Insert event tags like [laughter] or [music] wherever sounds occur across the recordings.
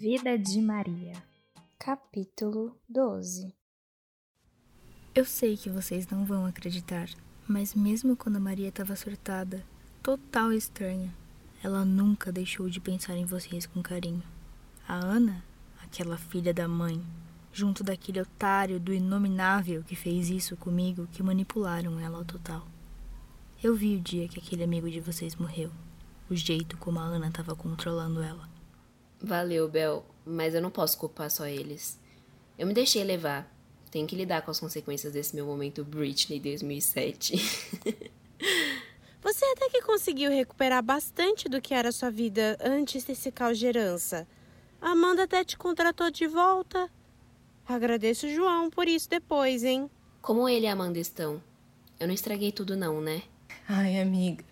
Vida de Maria. Capítulo 12 Eu sei que vocês não vão acreditar, mas mesmo quando a Maria estava surtada, total estranha, ela nunca deixou de pensar em vocês com carinho. A Ana, aquela filha da mãe, junto daquele otário do inominável que fez isso comigo, que manipularam ela ao total. Eu vi o dia que aquele amigo de vocês morreu, o jeito como a Ana estava controlando ela. Valeu, Bel, mas eu não posso culpar só eles. Eu me deixei levar. Tenho que lidar com as consequências desse meu momento Britney 2007. [laughs] Você até que conseguiu recuperar bastante do que era sua vida antes desse caos de herança. A Amanda até te contratou de volta. Agradeço o João por isso depois, hein? Como ele e a Amanda estão? Eu não estraguei tudo não, né? Ai, amiga,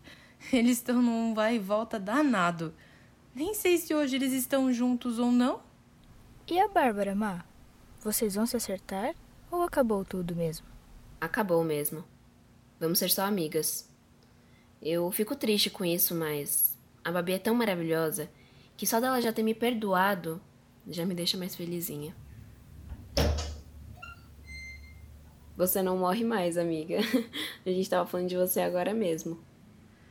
eles estão num vai e volta danado. Nem sei se hoje eles estão juntos ou não. E a Bárbara, Má? Vocês vão se acertar ou acabou tudo mesmo? Acabou mesmo. Vamos ser só amigas. Eu fico triste com isso, mas a Babi é tão maravilhosa que só dela já ter me perdoado já me deixa mais felizinha. Você não morre mais, amiga. [laughs] A gente tava falando de você agora mesmo.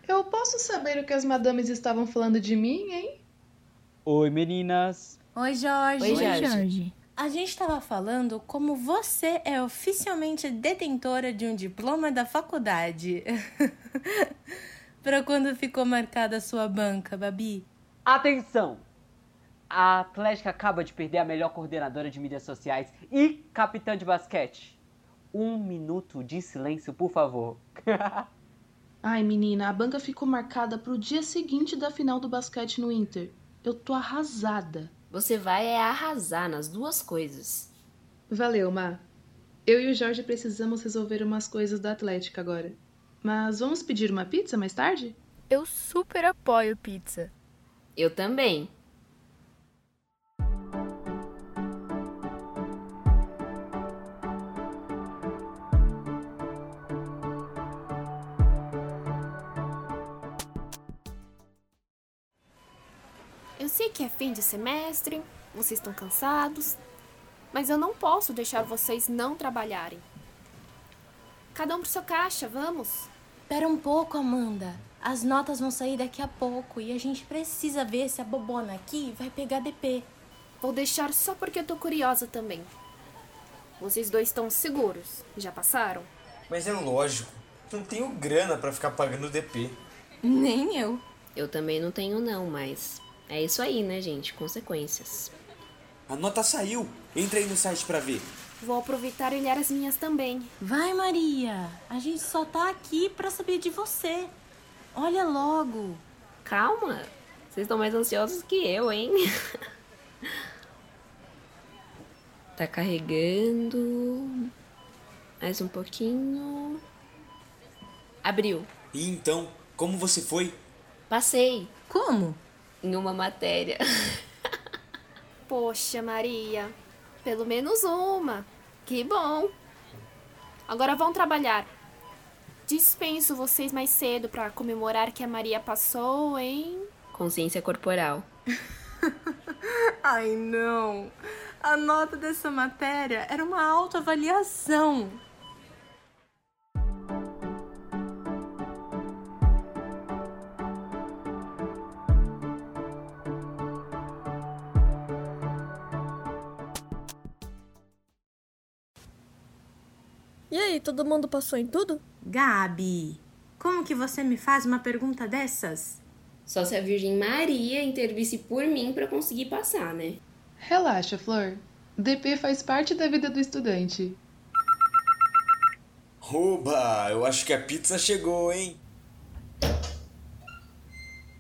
Eu posso saber o que as madames estavam falando de mim, hein? Oi, meninas. Oi, Jorge. Oi, Jorge. A gente estava falando como você é oficialmente detentora de um diploma da faculdade. [laughs] Para quando ficou marcada a sua banca, Babi? Atenção! A Atlética acaba de perder a melhor coordenadora de mídias sociais e capitã de basquete. Um minuto de silêncio, por favor. [laughs] Ai, menina, a banca ficou marcada pro dia seguinte da final do basquete no Inter. Eu tô arrasada. Você vai é arrasar nas duas coisas. Valeu, Má. Eu e o Jorge precisamos resolver umas coisas da Atlética agora. Mas vamos pedir uma pizza mais tarde? Eu super apoio pizza. Eu também. Eu sei que é fim de semestre, vocês estão cansados, mas eu não posso deixar vocês não trabalharem. Cada um pro seu caixa, vamos? Espera um pouco, Amanda. As notas vão sair daqui a pouco e a gente precisa ver se a bobona aqui vai pegar DP. Vou deixar só porque eu tô curiosa também. Vocês dois estão seguros? Já passaram? Mas é lógico, não tenho grana pra ficar pagando DP. Nem eu. Eu também não tenho não, mas é isso aí, né, gente? Consequências. A nota saiu. Entra aí no site pra ver. Vou aproveitar e olhar as minhas também. Vai, Maria. A gente só tá aqui pra saber de você. Olha logo. Calma. Vocês estão mais ansiosos que eu, hein? [laughs] tá carregando. Mais um pouquinho. Abriu. E então, como você foi? Passei Como? Em uma matéria. [laughs] Poxa, Maria. Pelo menos uma. Que bom. Agora vão trabalhar. Dispenso vocês mais cedo pra comemorar que a Maria passou, hein? Consciência corporal. [laughs] Ai, não. A nota dessa matéria era uma autoavaliação. E aí, todo mundo passou em tudo? Gabi, como que você me faz uma pergunta dessas? Só se a Virgem Maria intervisse por mim pra conseguir passar, né? Relaxa, Flor. DP faz parte da vida do estudante. Oba, eu acho que a pizza chegou, hein?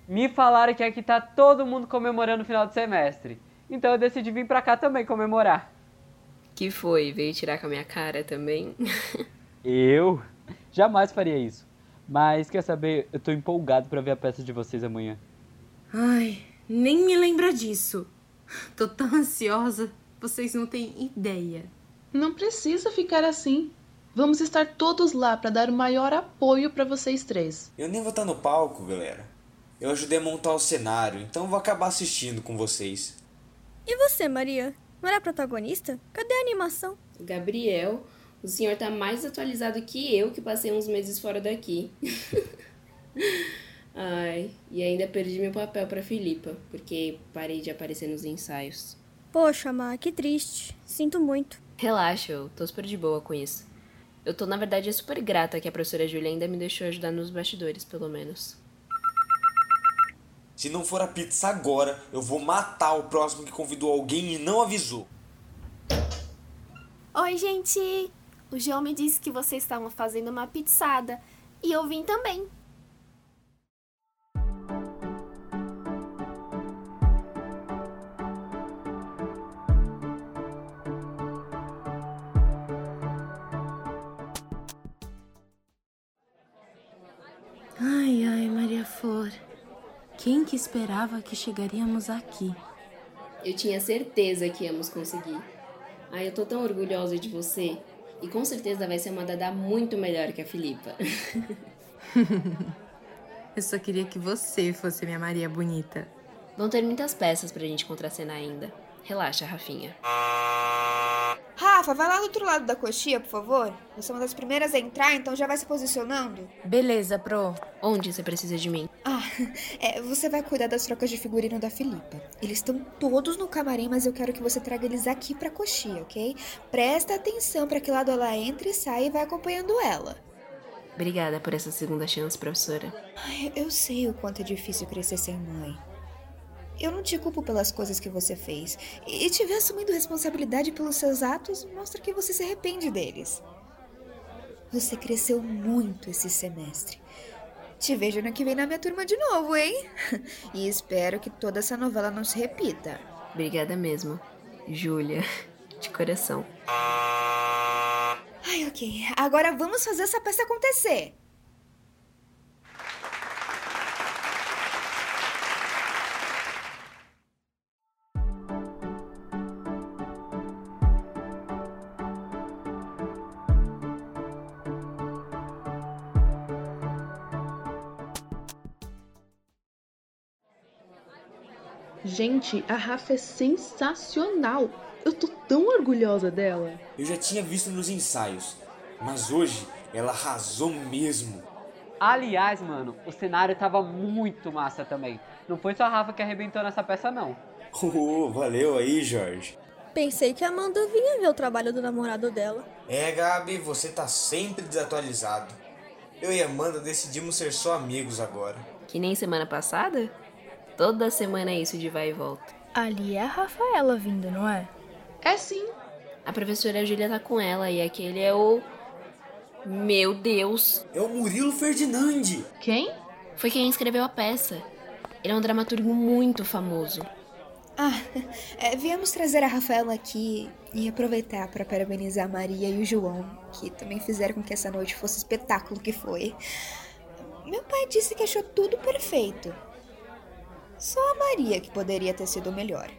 Me falaram que aqui tá todo mundo comemorando o final do semestre. Então eu decidi vir pra cá também comemorar. Que foi? Veio tirar com a minha cara também? Eu jamais faria isso. Mas quer saber, eu tô empolgado pra ver a peça de vocês amanhã. Ai, nem me lembra disso. Tô tão ansiosa, vocês não têm ideia. Não precisa ficar assim. Vamos estar todos lá para dar o maior apoio para vocês três. Eu nem vou estar no palco, galera. Eu ajudei a montar o cenário, então vou acabar assistindo com vocês. E você, Maria? Não era protagonista? Cadê a animação? Gabriel, o senhor tá mais atualizado que eu, que passei uns meses fora daqui. [laughs] Ai, e ainda perdi meu papel pra Filipa, porque parei de aparecer nos ensaios. Poxa, Má, que triste. Sinto muito. Relaxa, eu tô super de boa com isso. Eu tô, na verdade, super grata que a professora Julia ainda me deixou ajudar nos bastidores, pelo menos. Se não for a pizza agora, eu vou matar o próximo que convidou alguém e não avisou. Oi, gente! O João me disse que vocês estavam fazendo uma pizzada. E eu vim também. Quem que esperava que chegaríamos aqui? Eu tinha certeza que íamos conseguir. Ai, eu tô tão orgulhosa de você. E com certeza vai ser uma Dada muito melhor que a Filipa. [laughs] Eu só queria que você fosse minha Maria bonita. Vão ter muitas peças pra gente contracenar ainda. Relaxa, Rafinha. Rafa, vai lá do outro lado da coxinha, por favor. Você é uma das primeiras a entrar, então já vai se posicionando. Beleza, Pro. Onde você precisa de mim? Ah, é, você vai cuidar das trocas de figurino da Filipa. Eles estão todos no camarim, mas eu quero que você traga eles aqui pra coxinha, ok? Presta atenção pra que lado ela entra e sai e vai acompanhando ela. Obrigada por essa segunda chance, professora. Ai, eu sei o quanto é difícil crescer sem mãe. Eu não te culpo pelas coisas que você fez. E te ver assumindo responsabilidade pelos seus atos mostra que você se arrepende deles. Você cresceu muito esse semestre. Te vejo ano que vem na minha turma de novo, hein? [laughs] E espero que toda essa novela não se repita. Obrigada mesmo, Júlia. De coração. Ai, ok. Agora vamos fazer essa peça acontecer. Gente, a Rafa é sensacional. Eu tô tão orgulhosa dela. Eu já tinha visto nos ensaios, mas hoje ela arrasou mesmo. Aliás, mano, o cenário tava muito massa também. Não foi só a Rafa que arrebentou nessa peça, não. [laughs] Oh, valeu aí, Jorge. Pensei que a Amanda vinha ver o trabalho do namorado dela. É, Gabi, você tá sempre desatualizado. Eu e Amanda decidimos ser só amigos agora. Que nem semana passada? Toda semana é isso de vai e volta. Ali é a Rafaela vindo, não é? É sim. A professora Júlia tá com ela e aquele é o. Meu Deus! É o Murilo Ferdinandi. Quem? Foi quem escreveu a peça. Ele é um dramaturgo muito famoso. Ah, [laughs] é, viemos trazer a Rafaela aqui e aproveitar para parabenizar a Maria e o João, que também fizeram com que essa noite fosse o espetáculo que foi. Meu pai disse que achou tudo perfeito. Só a Maria que poderia ter sido melhor.